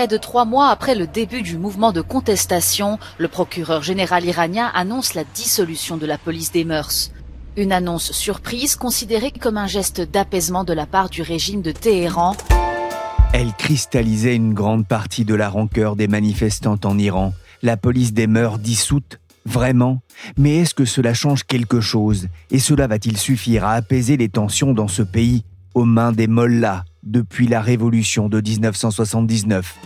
Près de trois mois après le début du mouvement de contestation, le procureur général iranien annonce la dissolution de la police des mœurs. Une annonce surprise considérée comme un geste d'apaisement de la part du régime de Téhéran. Elle cristallisait une grande partie de la rancœur des manifestantes en Iran. La police des mœurs dissoute? Vraiment? Mais est-ce que cela change quelque chose? Et cela va-t-il suffire à apaiser les tensions dans ce pays? Aux mains des mollahs depuis la révolution de 1979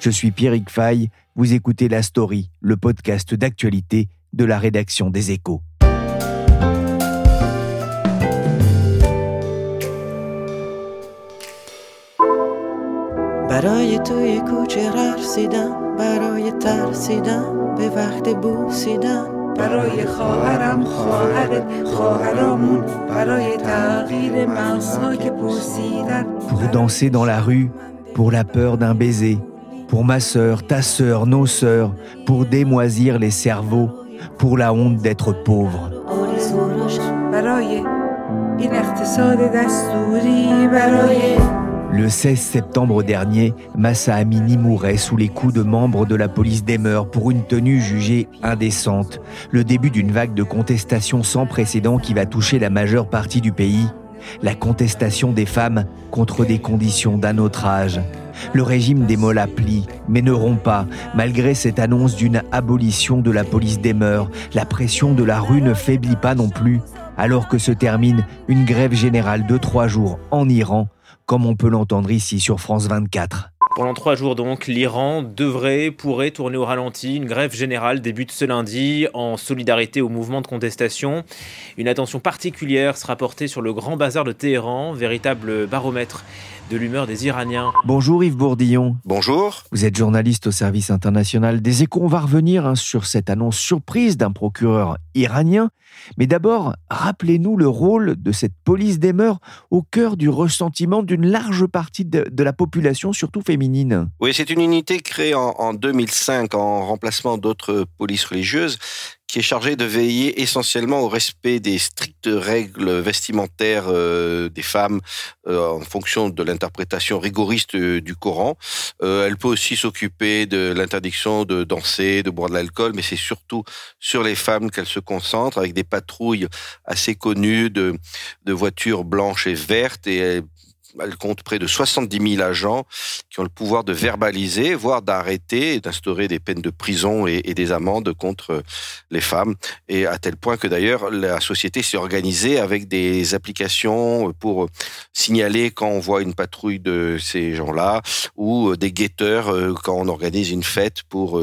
Je suis Pierrick Fay, vous écoutez La Story, le podcast d'actualité de la rédaction des Échos. برای توی کوچه رقصیدم برای ترسیدم به وقت بوسیدن برای خواهرم خواهرت خواهرامون برای تغییر مغزها که پوسیدن Pour danser dans la rue, pour la peur d'un baiser, pour ma sœur, ta sœur, nos sœurs, pour démoisir les cerveaux, pour la honte d'être pauvre. آرزوراش برای این اقتصاد دستوری برای Le 16 septembre dernier, Massa Amini mourait sous les coups de membres de la police des mœurs pour une tenue jugée indécente. Le début d'une vague de contestation sans précédent qui va toucher la majeure partie du pays. La contestation des femmes contre des conditions d'un autre âge. Le régime des Mollahs plie, mais ne rompt pas, malgré cette annonce d'une abolition de la police des mœurs. La pression de la rue ne faiblit pas non plus, alors que se termine une grève générale de trois jours en Iran, comme on peut l'entendre ici sur France 24. Pendant trois jours donc, l'Iran devrait, pourrait tourner au ralenti. Une grève générale débute ce lundi en solidarité au mouvement de contestation. Une attention particulière sera portée sur le grand bazar de Téhéran, véritable baromètre de l'humeur des Iraniens. Bonjour Yves Bourdillon. Bonjour. Vous êtes journaliste au service international des échos. On va revenir hein, sur cette annonce surprise d'un procureur iranien. Mais d'abord, rappelez-nous le rôle de cette police des mœurs au cœur du ressentiment d'une large partie de, de la population, surtout féminine. Oui, c'est une unité créée en, en 2005 en remplacement d'autres polices religieuses qui est chargée de veiller essentiellement au respect des strictes règles vestimentaires euh, des femmes euh, en fonction de l'interprétation rigoriste euh, du Coran. Elle peut aussi s'occuper de l'interdiction de danser, de boire de l'alcool, mais c'est surtout sur les femmes qu'elle se concentre avec des patrouilles assez connues de, de voitures blanches et vertes et elle, elle compte près de 70 000 agents qui ont le pouvoir de verbaliser, voire d'arrêter et d'instaurer des peines de prison et, des amendes contre les femmes. Et à tel point que d'ailleurs la société s'est organisée avec des applications pour signaler quand on voit une patrouille de ces gens-là ou des guetteurs quand on organise une fête pour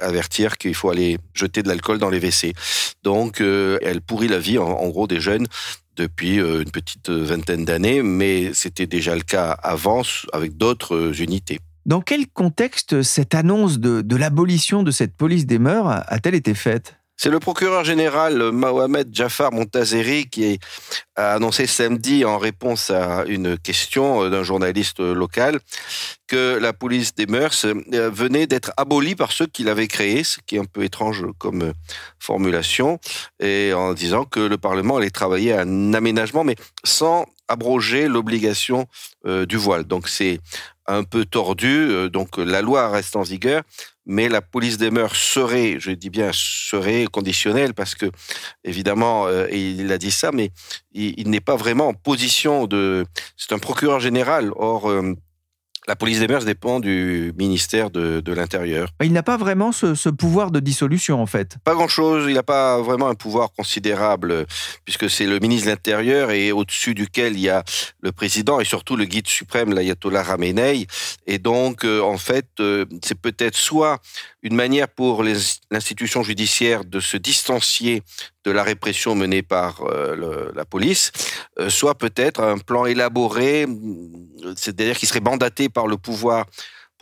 avertir qu'il faut aller jeter de l'alcool dans les WC. Donc elle pourrit la vie en gros des jeunes depuis une petite vingtaine d'années, mais c'était déjà le cas avant avec d'autres unités. Dans quel contexte cette annonce de, de l'abolition de cette police des mœurs a-t-elle été faite? C'est le procureur général Mohamed Jafar Montazeri qui a annoncé samedi en réponse à une question d'un journaliste local que la police des mœurs venait d'être abolie par ceux qui l'avaient créée, ce qui est un peu étrange comme formulation, et en disant que le Parlement allait travailler à un aménagement, mais sans abroger l'obligation euh, du voile. Donc c'est un peu tordu, donc la loi reste en vigueur, mais la police des mœurs serait, je dis bien serait conditionnelle parce que évidemment euh, il a dit ça, mais il, n'est pas vraiment en position de. C'est un procureur général. Or euh, la police des mœurs dépend du ministère de, de l'Intérieur. Il n'a pas vraiment ce, ce, pouvoir de dissolution, en fait. Pas grand-chose. Il n'a pas vraiment un pouvoir considérable, puisque c'est le ministre de l'Intérieur et au-dessus duquel il y a le président et surtout le guide suprême, l'ayatollah Ramenei. Et donc, euh, en fait, euh, c'est peut-être soit une manière pour l'institution judiciaire de se distancier de la répression menée par la police, soit peut-être un plan élaboré, c'est-à-dire qui serait mandaté par le pouvoir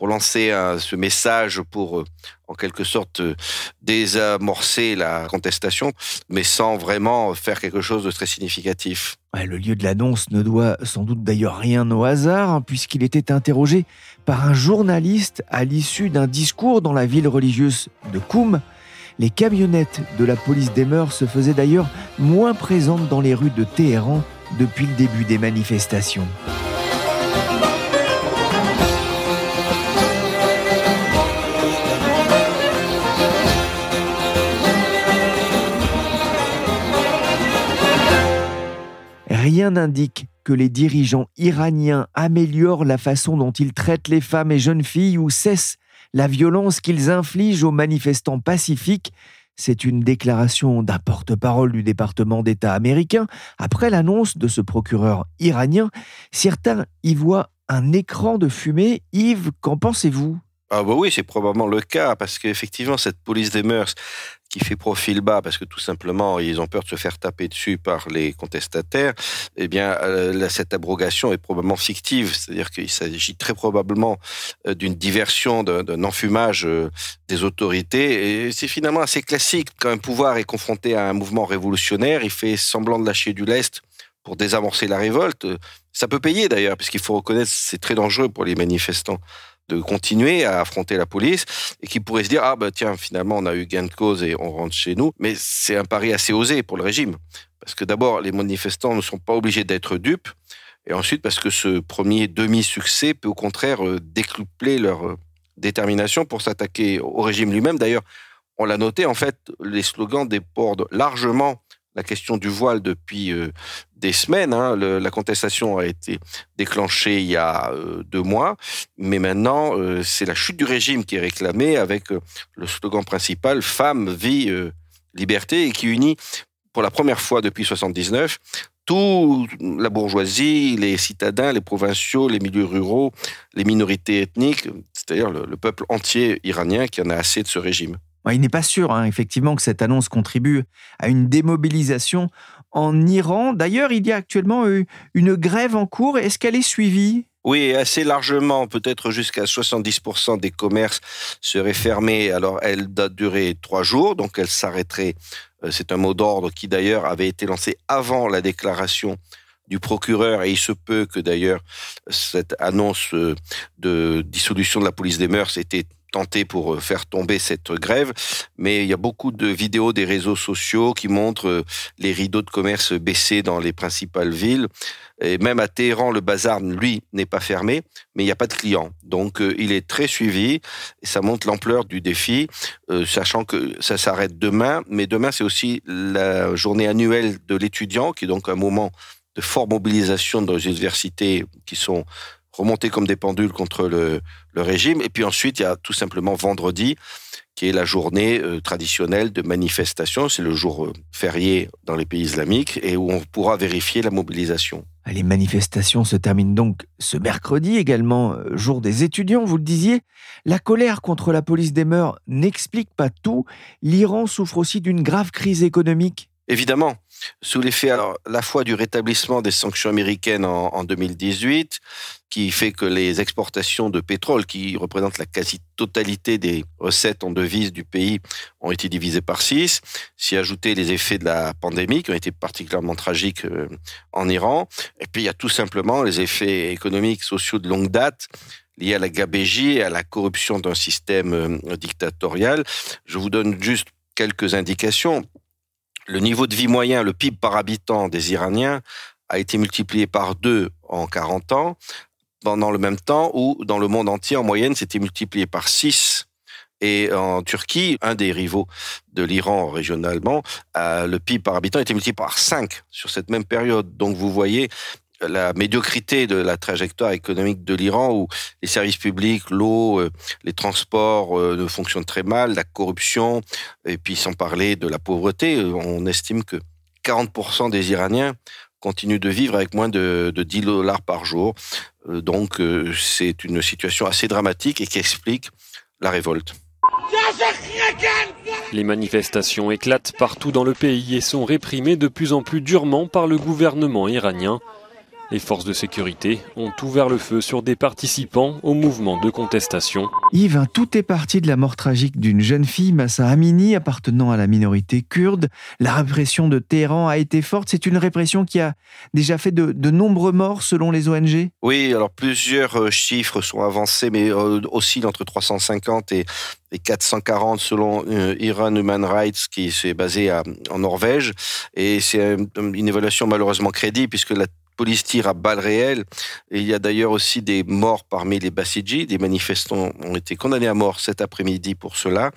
pour lancer ce message pour, euh, en quelque sorte, euh, désamorcer la contestation, mais sans vraiment faire quelque chose de très significatif. le lieu de l'annonce ne doit sans doute d'ailleurs rien au hasard, hein, puisqu'il était interrogé par un journaliste à l'issue d'un discours dans la ville religieuse de Koum. Les camionnettes de la police des mœurs se faisaient d'ailleurs moins présentes dans les rues de Téhéran depuis le début des manifestations. Rien n'indique que les dirigeants iraniens améliorent la façon dont ils traitent les femmes et jeunes filles ou cessent la violence qu'ils infligent aux manifestants pacifiques. C'est une déclaration d'un porte-parole du département d'État américain après l'annonce de ce procureur iranien. Certains y voient un écran de fumée. Yves, qu'en pensez-vous? Ah bah oui, c'est probablement le cas, parce qu'effectivement, cette police des mœurs qui fait profil bas, parce que tout simplement, ils ont peur de se faire taper dessus par les contestataires, eh bien, euh, cette abrogation est probablement fictive. C'est-à-dire qu'il s'agit très probablement euh, d'une diversion, d'un enfumage euh, des autorités. Et c'est finalement assez classique. Quand un pouvoir est confronté à un mouvement révolutionnaire, il fait semblant de lâcher du lest pour désamorcer la révolte. Ça peut payer d'ailleurs, puisqu'il faut reconnaître c'est très dangereux pour les manifestants de continuer à affronter la police et qui pourrait se dire ah bah tiens finalement on a eu gain de cause et on rentre chez nous. Mais c'est un pari assez osé pour le régime. Parce que d'abord les manifestants ne sont pas obligés d'être dupes. Et ensuite parce que ce premier demi-succès peut au contraire euh, décupler leur euh, détermination pour s'attaquer au régime lui-même. D'ailleurs on l'a noté en fait les slogans débordent largement la question du voile depuis euh, des semaines. Hein. la contestation a été déclenchée il y a euh, deux mois, mais maintenant euh, c'est la chute du régime qui est réclamée avec le slogan principal "Femme, vie, liberté" et qui unit pour la première fois depuis 79 tout la bourgeoisie, les citadins, les provinciaux, les milieux ruraux, les minorités ethniques, c'est-à-dire le peuple entier iranien qui en a assez de ce régime. Il n'est pas sûr, hein, effectivement, que cette annonce contribue à une démobilisation en Iran. D'ailleurs, il y a actuellement euh, une grève en cours. Est-ce qu'elle est suivie? Oui, assez largement, peut-être jusqu'à 70% des commerces seraient fermés. Alors, elle doit durer trois jours, donc elle s'arrêterait. Euh, c'est un mot d'ordre qui d'ailleurs avait été lancé avant la déclaration du procureur et il se peut que d'ailleurs cette annonce euh, de dissolution de la police des mœurs était tenté pour euh, faire tomber cette grève, mais il y a beaucoup de vidéos des réseaux sociaux qui montrent euh, les rideaux de commerce baissés dans les principales villes. Et même à Téhéran, le bazar, lui, n'est pas fermé, mais il n'y a pas de clients. Donc, euh, il est très suivi et ça montre l'ampleur du défi, sachant que ça s'arrête demain. Mais demain, c'est aussi la journée annuelle de l'étudiant, qui est donc un moment de forte mobilisation dans les universités qui sont remonter comme des pendules contre le, régime. Et puis ensuite, il y a tout simplement vendredi, qui est la journée euh, traditionnelle de manifestation. C'est le jour euh, férié dans les pays islamiques et où on pourra vérifier la mobilisation. Les manifestations se terminent donc ce mercredi, également euh, jour des étudiants, vous le disiez. La colère contre la police des mœurs n'explique pas tout. L'Iran souffre aussi d'une grave crise économique. Évidemment, sous l'effet alors la fois du rétablissement des sanctions américaines en, 2018, qui fait que les exportations de pétrole, qui représentent la quasi-totalité des recettes en devises du pays, ont été divisées par six. S'y ajouter les effets de la pandémie, qui ont été particulièrement tragiques euh, en Iran. Et puis il y a tout simplement les effets économiques, sociaux de longue date liés à la gabégie et à la corruption d'un système euh, dictatorial. Je vous donne juste quelques indications le niveau de vie moyen, le PIB par habitant des Iraniens a été multiplié par deux en 40 ans, pendant le même temps où dans le monde entier, en moyenne, c'était multiplié par six. Et en Turquie, un des rivaux de l'Iran régionalement, euh, le PIB par habitant était multiplié par cinq sur cette même période. Donc vous voyez, la médiocrité de la trajectoire économique de l'Iran où les services publics, l'eau, euh, les transports euh, ne fonctionnent très mal, la corruption, et puis sans parler de la pauvreté, euh, on estime que 40% des Iraniens continuent de vivre avec moins de, 10 dollars par jour. Donc c'est une situation assez dramatique et qui explique la révolte. Les manifestations éclatent partout dans le pays et sont réprimées de plus en plus durement par le gouvernement iranien. Les forces de sécurité ont ouvert le feu sur des participants au mouvement de contestation. Yves, tout est parti de la mort tragique d'une jeune fille, Massa Amini, appartenant à la minorité kurde. La répression de Téhéran a été forte. C'est une répression qui a déjà fait de, nombreux morts selon les ONG Oui, alors plusieurs euh, chiffres sont avancés, mais euh, aussi entre 350 et, 440 selon euh, Iran Human Rights qui est basé en Norvège. Et c'est une évaluation malheureusement crédible puisque la police tire à balles réelles. Et il y a d'ailleurs aussi des morts parmi les Bassidji. Des manifestants ont été condamnés à mort cet après-midi pour cela,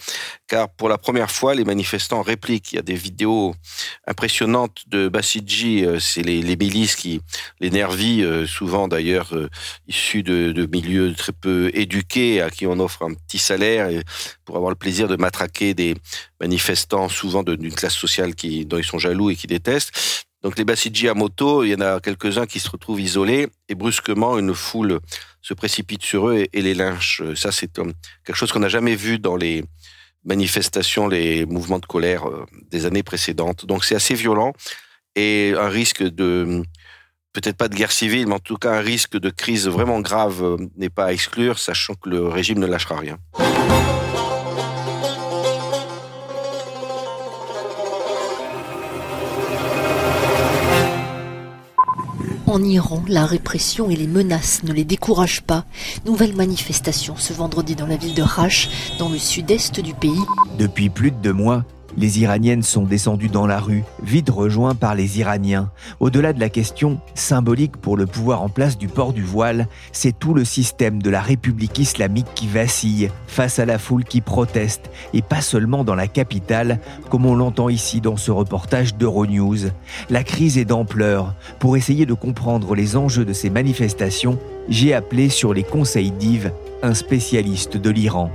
car pour la première fois, les manifestants répliquent. Il y a des vidéos impressionnantes de Bassidji. Euh, c'est les, milices qui, les nervis, euh, souvent d'ailleurs euh, issus de, milieux très peu éduqués, à qui on offre un petit salaire pour avoir le plaisir de matraquer des manifestants, souvent d'une classe sociale dont ils sont jaloux et qui détestent. Donc les Bassidji à moto, il y en a quelques-uns qui se retrouvent isolés et brusquement une foule se précipite sur eux et, les lynche. Ça, c'est quelque chose qu'on n'a jamais vu dans les manifestations, les mouvements de colère euh, des années précédentes. Donc c'est assez violent et un risque de peut-être pas de guerre civile, mais en tout cas un risque de crise vraiment grave euh, n'est pas à exclure, sachant que le régime ne lâchera rien. En Iran, la répression et les menaces ne les découragent pas. Nouvelle manifestation ce vendredi dans la ville de Rach, dans le sud-est du pays. Depuis plus de deux mois, les Iraniennes sont descendues dans la rue, vite rejoints par les Iraniens. Au-delà de la question symbolique pour le pouvoir en place du port du voile, c'est tout le système de la République islamique qui vacille face à la foule qui proteste, et pas seulement dans la capitale, comme on l'entend ici dans ce reportage d'Euronews. La crise est d'ampleur. Pour essayer de comprendre les enjeux de ces manifestations, j'ai appelé sur les conseils d'Yves un spécialiste de l'Iran.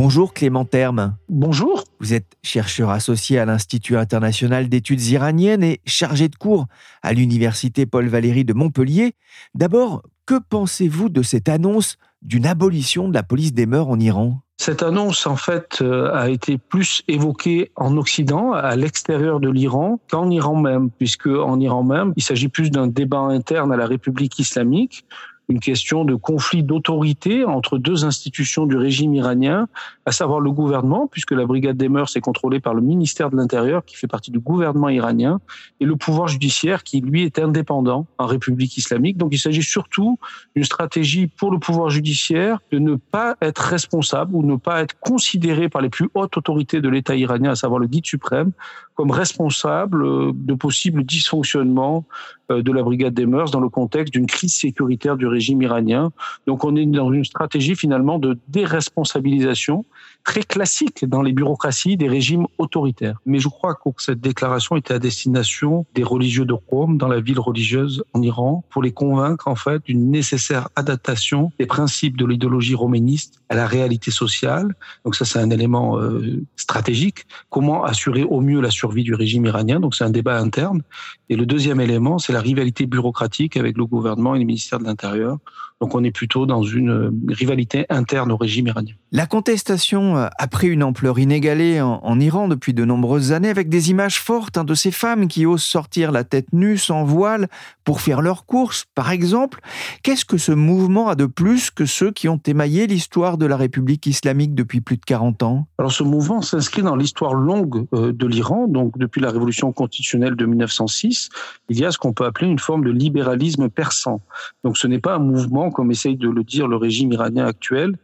Bonjour Clément Terme. Bonjour. Vous êtes chercheur associé à l'Institut international d'études iraniennes et chargé de cours à l'Université Paul Valéry de Montpellier. D'abord, que pensez-vous de cette annonce d'une abolition de la police des mœurs en Iran? Cette annonce, en fait, euh, a été plus évoquée en Occident, à l'extérieur de l'Iran, qu'en Iran même, puisque en Iran même, il s'agit plus d'un débat interne à la République islamique une question de conflit d'autorité entre deux institutions du régime iranien, à savoir le gouvernement, puisque la brigade des mœurs est contrôlée par le ministère de l'Intérieur, qui fait partie du gouvernement iranien, et le pouvoir judiciaire, qui lui est indépendant en République islamique. Donc il s'agit surtout d'une stratégie pour le pouvoir judiciaire de ne pas être responsable ou ne pas être considéré par les plus hautes autorités de l'État iranien, à savoir le guide suprême, comme responsable euh, de possibles dysfonctionnements euh, de la brigade des mœurs dans le contexte d'une crise sécuritaire du régime iranien. Donc on est dans une stratégie finalement de déresponsabilisation très classique dans les bureaucraties des régimes autoritaires. Mais je crois que cette déclaration était à destination des religieux de Rome dans la ville religieuse en Iran pour les convaincre en fait d'une nécessaire adaptation des principes de l'idéologie roméniste à la réalité sociale. Donc ça c'est un élément euh, stratégique. Comment assurer au mieux la survie du régime iranien Donc c'est un débat interne. Et le deuxième élément c'est la rivalité bureaucratique avec le gouvernement et le ministère de l'Intérieur donc on est plutôt dans une euh, rivalité interne au régime iranien. La contestation euh, a pris une ampleur inégalée en, Iran depuis de nombreuses années avec des images fortes hein, de ces femmes qui osent sortir la tête nue sans voile pour faire leurs courses, par exemple. Qu'est-ce que ce mouvement a de plus que ceux qui ont émaillé l'histoire de la République islamique depuis plus de 40 ans? Alors ce mouvement s'inscrit dans l'histoire longue euh, de l'Iran, donc depuis la révolution constitutionnelle de 1906, il y a ce qu'on peut appeler une forme de libéralisme persan. Donc ce n'est pas un mouvement comme essaye de le dire le régime iranien actuel,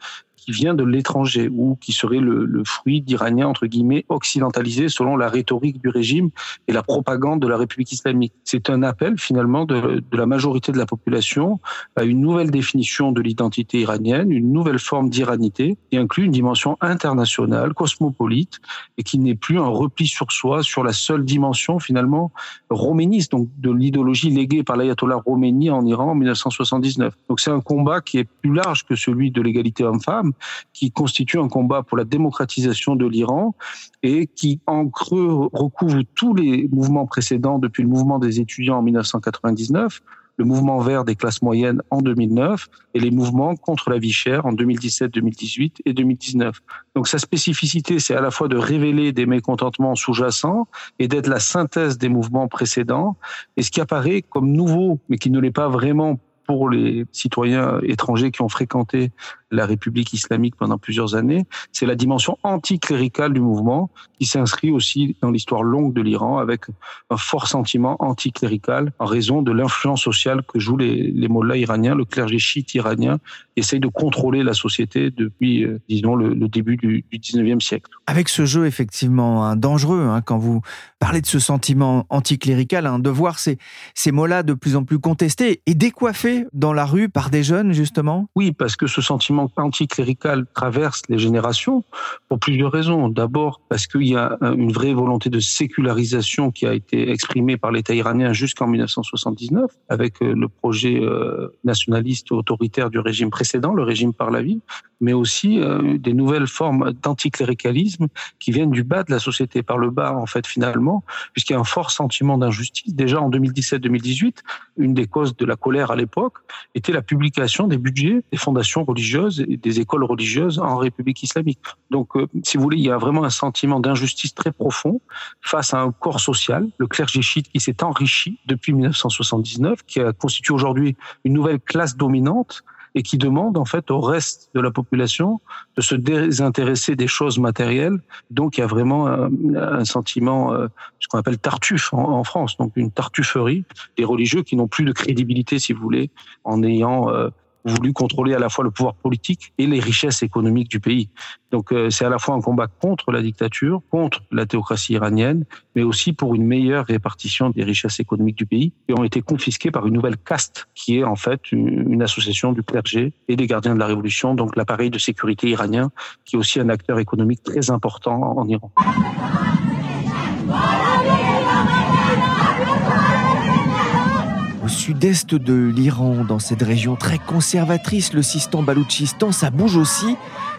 qui vient de l'étranger ou qui serait le, le fruit d'Iraniens entre guillemets occidentalisés selon la rhétorique du régime et la propagande de la République islamique. C'est un appel finalement de, de, la majorité de la population à une nouvelle définition de l'identité iranienne, une nouvelle forme d'iranité qui inclut une dimension internationale, cosmopolite et qui n'est plus un repli sur soi sur la seule dimension finalement roméniste, donc de l'idéologie léguée par l'ayatollah Khomeini en Iran en 1979. Donc c'est un combat qui est plus large que celui de l'égalité homme-femme qui constitue un combat pour la démocratisation de l'Iran et qui en creux recouvre tous les mouvements précédents depuis le mouvement des étudiants en 1999 le mouvement vert des classes moyennes en 2009 et les mouvements contre la vie chère en 2017, 2018 et 2019. Donc sa spécificité, c'est à la fois de révéler des mécontentements sous-jacents et d'être la synthèse des mouvements précédents. Et ce qui apparaît comme nouveau, mais qui ne l'est pas vraiment pour les citoyens étrangers qui ont fréquenté la République islamique pendant plusieurs années, c'est la dimension anticléricale du mouvement qui s'inscrit aussi dans l'histoire longue de l'Iran avec un fort sentiment anticlérical en raison de l'influence sociale que jouent les, les mollahs iraniens, le clergé chiite iranien, essaye de contrôler la société depuis, euh, disons, le, début du, du 19e siècle. Avec ce jeu effectivement hein, dangereux, hein, quand vous parlez de ce sentiment anticlérical, hein, de voir ces, ces mots-là de plus en plus contestés et décoiffés dans la rue par des jeunes, justement. Oui, parce que ce sentiment anticlérical traverse les générations pour plusieurs raisons. D'abord parce qu'il y a une vraie volonté de sécularisation qui a été exprimée par l'État iranien jusqu'en 1979 avec euh, le projet euh, nationaliste autoritaire du régime précédent, le régime par la vie, mais aussi euh, des nouvelles formes d'anticléricalisme qui viennent du bas de la société, par le bas en fait finalement, puisqu'il y a un fort sentiment d'injustice. Déjà en 2017-2018, une des causes de la colère à l'époque était la publication des budgets des fondations religieuses des écoles religieuses en République islamique. Donc, euh, si vous voulez, il y a vraiment un sentiment d'injustice très profond face à un corps social, le clergé chiite qui s'est enrichi depuis 1979, qui constitue aujourd'hui une nouvelle classe dominante et qui demande en fait au reste de la population de se désintéresser des choses matérielles. Donc il y a vraiment un, sentiment, euh, ce qu'on appelle tartuffe en, en, France, donc une tartufferie des religieux qui n'ont plus de crédibilité, si vous voulez, en ayant euh, voulu contrôler à la fois le pouvoir politique et les richesses économiques du pays. Donc euh, c'est à la fois un combat contre la dictature, contre la théocratie iranienne, mais aussi pour une meilleure répartition des richesses économiques du pays qui ont été confisquées par une nouvelle caste qui est en fait une, association du clergé et des gardiens de la révolution, donc l'appareil de sécurité iranien qui est aussi un acteur économique très important en Iran. Au sud-est de l'Iran, dans cette région très conservatrice, le Sistan-Baloutchistan, ça bouge aussi.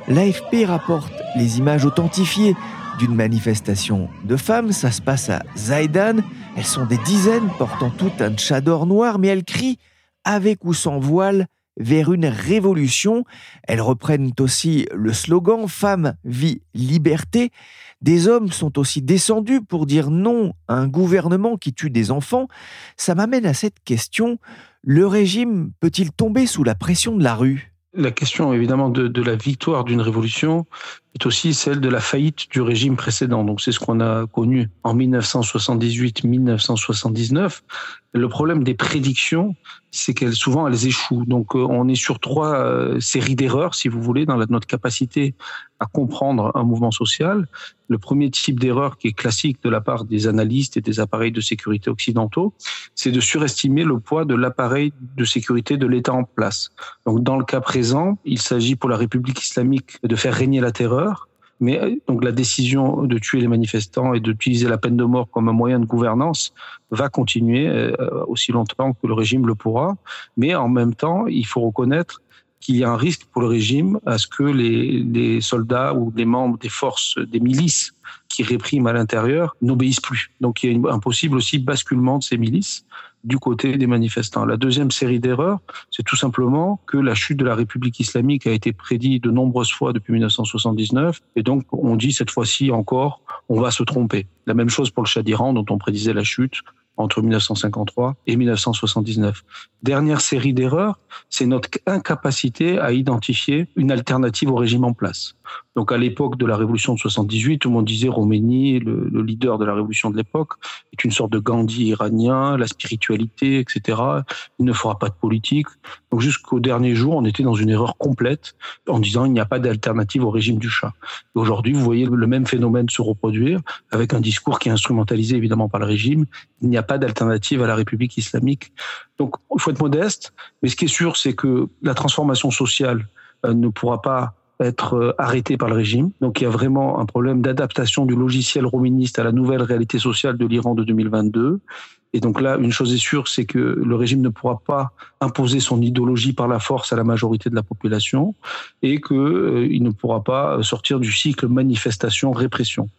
L'AFP rapporte les images authentifiées d'une manifestation de femmes. Ça se passe à Zaidan. Elles sont des dizaines, portant toutes un tchador noir, mais elles crient, avec ou sans voile, vers une révolution. Elles reprennent aussi le slogan Femme, vie, liberté. Des hommes sont aussi descendus pour dire non à un gouvernement qui tue des enfants. Ça m'amène à cette question. Le régime peut-il tomber sous la pression de la rue? La question évidemment de, de la victoire d'une révolution est aussi celle de la faillite du régime précédent. Donc c'est ce qu'on a connu en 1978-1979. Le problème des prédictions, c'est qu'elles souvent elles échouent. Donc euh, on est sur trois euh, séries d'erreurs, si vous voulez, dans notre capacité à comprendre un mouvement social. Le premier type d'erreur qui est classique de la part des analystes et des appareils de sécurité occidentaux, c'est de surestimer le poids de l'appareil de sécurité de l'État en place. Donc dans le cas présent, il s'agit pour la République islamique de faire régner la terreur mais euh, donc la décision de tuer les manifestants et d'utiliser la peine de mort comme un moyen de gouvernance va continuer euh, aussi longtemps que le régime le pourra. Mais en même temps, il faut reconnaître qu'il y a un risque pour le régime à ce que les, les soldats ou les membres des forces, des milices qui répriment à l'intérieur n'obéissent plus. Donc il y a un possible aussi basculement de ces milices du côté des manifestants. La deuxième série d'erreurs, c'est tout simplement que la chute de la République islamique a été prédite de nombreuses fois depuis 1979, et donc on dit cette fois-ci encore, on va se tromper. La même chose pour le Shah d'Iran, dont on prédisait la chute entre 1953 et 1979. Dernière série d'erreurs, c'est notre incapacité à identifier une alternative au régime en place. Donc à l'époque de la révolution de 78, tout le monde disait Roménie, le, le leader de la révolution de l'époque, est une sorte de Gandhi iranien, la spiritualité, etc. Il ne fera pas de politique. Donc jusqu'au dernier jour, on était dans une erreur complète en disant il n'y a pas d'alternative au régime du chat. Aujourd'hui, vous voyez le même phénomène se reproduire avec un discours qui est instrumentalisé évidemment par le régime. Il n'y a pas d'alternative à la République islamique. Donc il faut être modeste, mais ce qui est sûr, c'est que la transformation sociale euh, ne pourra pas être euh, arrêté par le régime. Donc il y a vraiment un problème d'adaptation du logiciel roministe à la nouvelle réalité sociale de l'Iran de 2022. Et donc là, une chose est sûre, c'est que le régime ne pourra pas imposer son idéologie par la force à la majorité de la population et qu'il euh, ne pourra pas sortir du cycle manifestation-répression.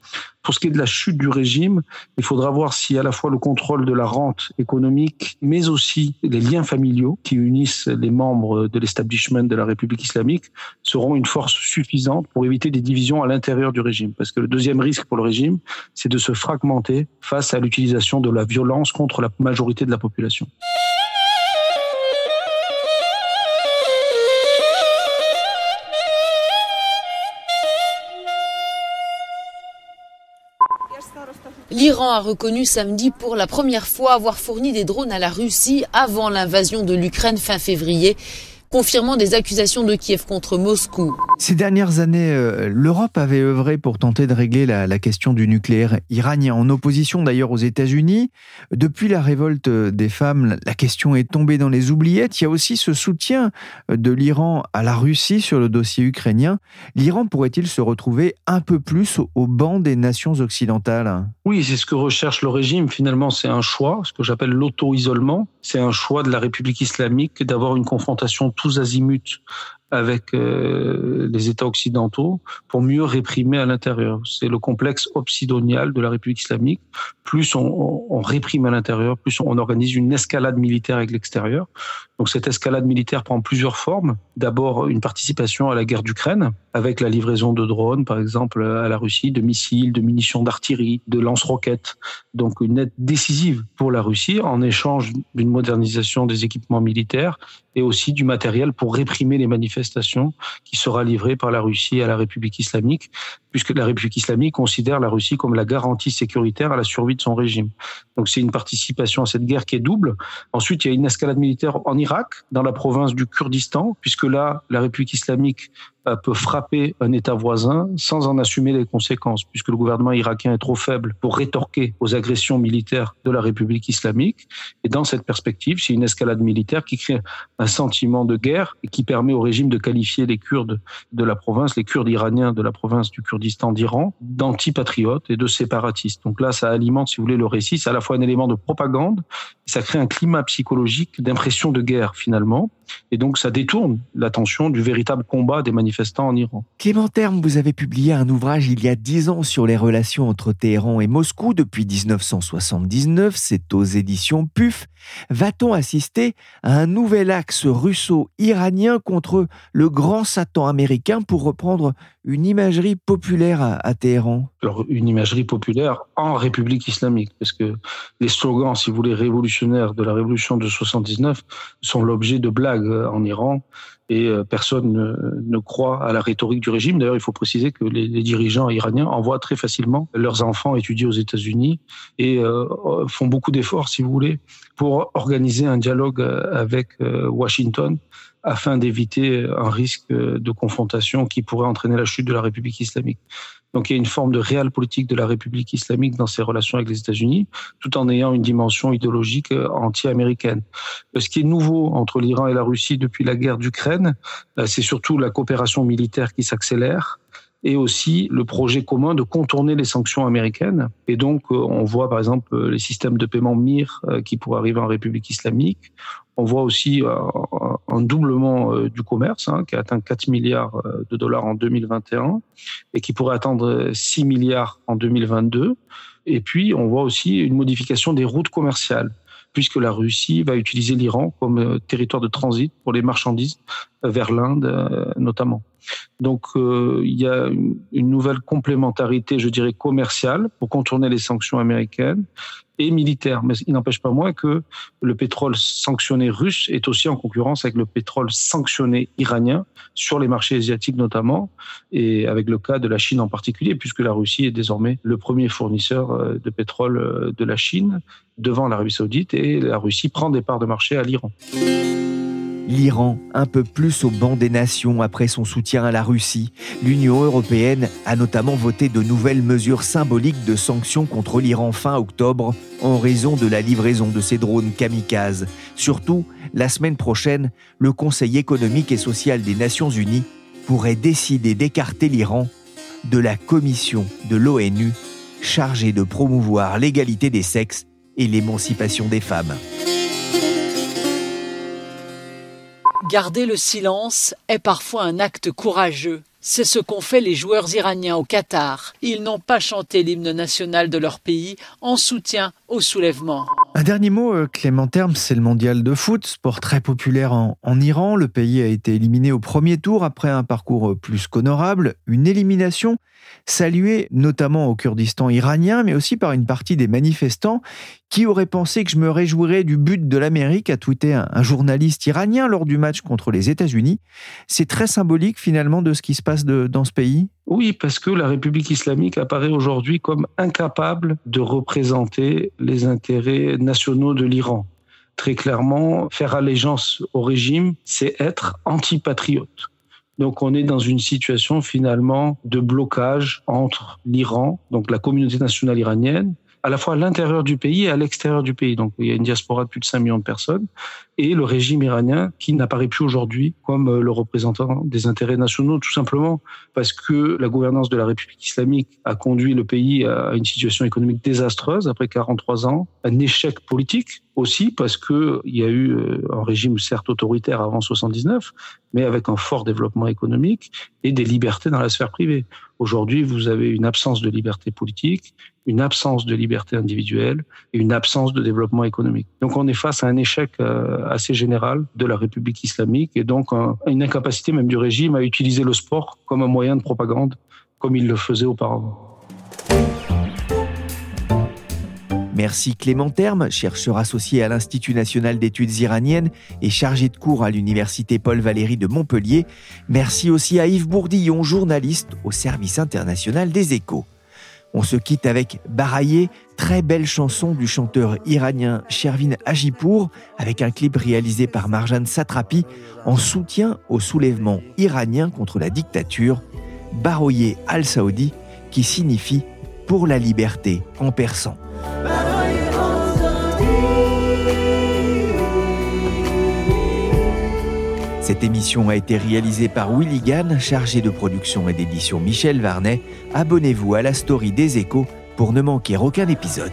Pour ce qui est de la chute du régime, il faudra voir si à la fois le contrôle de la rente économique, mais aussi les liens familiaux qui unissent les membres de l'establishment de la République islamique seront une force suffisante pour éviter des divisions à l'intérieur du régime. Parce que le deuxième risque pour le régime, c'est de se fragmenter face à l'utilisation de la violence contre la majorité de la population. L'Iran a reconnu samedi pour la première fois avoir fourni des drones à la Russie avant l'invasion de l'Ukraine fin février confirmant des accusations de Kiev contre Moscou. Ces dernières années, euh, l'Europe avait œuvré pour tenter de régler la, la, question du nucléaire iranien, en opposition d'ailleurs aux États-Unis. Depuis la révolte des femmes, la question est tombée dans les oubliettes. Il y a aussi ce soutien de l'Iran à la Russie sur le dossier ukrainien. L'Iran pourrait-il se retrouver un peu plus au banc des nations occidentales? Oui, c'est ce que recherche le régime. Finalement, c'est un choix, ce que j'appelle l'auto-isolement. C'est un choix de la République islamique d'avoir une confrontation tous azimuts avec euh, les États occidentaux pour mieux réprimer à l'intérieur. C'est le complexe obsidonial de la République islamique. Plus on, on réprime à l'intérieur, plus on organise une escalade militaire avec l'extérieur. Donc cette escalade militaire prend plusieurs formes. D'abord une participation à la guerre d'Ukraine, avec la livraison de drones, par exemple, à la Russie, de missiles, de munitions d'artillerie, de lance-roquettes. Donc une aide décisive pour la Russie en échange d'une modernisation des équipements militaires et aussi du matériel pour réprimer les manifestations qui sera livré par la Russie à la République islamique, puisque la République islamique considère la Russie comme la garantie sécuritaire à la survie de son régime. Donc c'est une participation à cette guerre qui est double. Ensuite, il y a une escalade militaire en Irak, dans la province du Kurdistan, puisque là, la République islamique euh, peut frapper un État voisin sans en assumer les conséquences, puisque le gouvernement irakien est trop faible pour rétorquer aux agressions militaires de la République islamique. Et dans cette perspective, c'est une escalade militaire qui crée un sentiment de guerre et qui permet au régime de qualifier les Kurdes de la province, les Kurdes iraniens de la province du Kurdistan d'Iran, d'antipatriotes et de séparatistes. Donc là, ça alimente, si vous voulez, le récit. C'est à la fois un élément de propagande ça crée un climat psychologique d'impression de guerre finalement. Et donc ça détourne l'attention du véritable combat des manifestants en Iran. Clément Terme, vous avez publié un ouvrage il y a dix ans sur les relations entre Téhéran et Moscou depuis 1979. C'est aux éditions PUF. Va-t-on assister à un nouvel axe russo-iranien contre le grand Satan américain pour reprendre une imagerie populaire? À, Téhéran? Alors, une imagerie populaire en République islamique, parce que les slogans, si vous voulez, révolutionnaires de la révolution de 79 sont l'objet de blagues euh, en Iran et euh, personne ne, croit à la rhétorique du régime. D'ailleurs, il faut préciser que les, dirigeants iraniens envoient très facilement leurs enfants étudier aux États-Unis et euh, font beaucoup d'efforts, si vous voulez, pour organiser un dialogue avec Washington afin d'éviter un risque de confrontation qui pourrait entraîner la chute de la République islamique. Donc il y a une forme de réelle politique de la République islamique dans ses relations avec les États-Unis, tout en ayant une dimension idéologique anti-américaine. Ce qui est nouveau entre l'Iran et la Russie depuis la guerre d'Ukraine, c'est surtout la coopération militaire qui s'accélère et aussi le projet commun de contourner les sanctions américaines. Et donc, on voit par exemple les systèmes de paiement MIR qui pourraient arriver en République islamique. On voit aussi un doublement du commerce hein, qui a atteint 4 milliards de dollars en 2021 et qui pourrait atteindre 6 milliards en 2022. Et puis, on voit aussi une modification des routes commerciales puisque la Russie va utiliser l'Iran comme territoire de transit pour les marchandises vers l'Inde notamment. Donc euh, il y a une, nouvelle complémentarité, je dirais, commerciale pour contourner les sanctions américaines et militaires. Mais il n'empêche pas moins que le pétrole sanctionné russe est aussi en concurrence avec le pétrole sanctionné iranien sur les marchés asiatiques notamment, et avec le cas de la Chine en particulier, puisque la Russie est désormais le premier fournisseur de pétrole de la Chine devant l'Arabie saoudite, et la Russie prend des parts de marché à l'Iran. L'Iran, un peu plus au banc des nations après son soutien à la Russie. L'Union européenne a notamment voté de nouvelles mesures symboliques de sanctions contre l'Iran fin octobre en raison de la livraison de ses drones kamikazes. Surtout, la semaine prochaine, le Conseil économique et social des Nations Unies pourrait décider d'écarter l'Iran de la commission de l'ONU chargée de promouvoir l'égalité des sexes et l'émancipation des femmes. Garder le silence est parfois un acte courageux. C'est ce qu'ont fait les joueurs iraniens au Qatar. Ils n'ont pas chanté l'hymne national de leur pays en soutien au soulèvement. Un dernier mot, euh, Clément Terme, c'est le mondial de foot, sport très populaire en, en, Iran. Le pays a été éliminé au premier tour après un parcours euh, plus qu'honorable. Une élimination saluée notamment au Kurdistan iranien, mais aussi par une partie des manifestants qui auraient pensé que je me réjouirais du but de l'Amérique, a tweeté un, un journaliste iranien lors du match contre les États-Unis. C'est très symbolique finalement de ce qui se passe dans ce pays oui, parce que la République islamique apparaît aujourd'hui comme incapable de représenter les intérêts nationaux de l'Iran. Très clairement, faire allégeance au régime, c'est être antipatriote. Donc on est dans une situation finalement de blocage entre l'Iran, donc la communauté nationale iranienne, à la fois à l'intérieur du pays et à l'extérieur du pays. Donc il y a une diaspora de plus de 5 millions de personnes et le régime iranien qui n'apparaît plus aujourd'hui comme euh, le représentant des intérêts nationaux, tout simplement parce que la gouvernance de la République islamique a conduit le pays à une situation économique désastreuse après 43 ans, un échec politique aussi parce que il y a eu euh, un régime certes autoritaire avant 79, mais avec un fort développement économique et des libertés dans la sphère privée. Aujourd'hui, vous avez une absence de liberté politique, une absence de liberté individuelle et une absence de développement économique. Donc on est face à un échec euh, assez général de la République islamique et donc une incapacité même du régime à utiliser le sport comme un moyen de propagande comme il le faisait auparavant. Merci Clément Terme, chercheur associé à l'Institut national d'études iraniennes et chargé de cours à l'Université Paul Valéry de Montpellier. Merci aussi à Yves Bourdillon, journaliste au service international des échos. On se quitte avec Baraye, très belle chanson du chanteur iranien Shervin Hajipour, avec un clip réalisé par Marjan Satrapi en soutien au soulèvement iranien contre la dictature, Baroye al-Saoudi, qui signifie pour la liberté en persan. Cette émission a été réalisée par Willy Gann, chargé de production et d'édition Michel Varnet. Abonnez-vous à la story des échos pour ne manquer aucun épisode.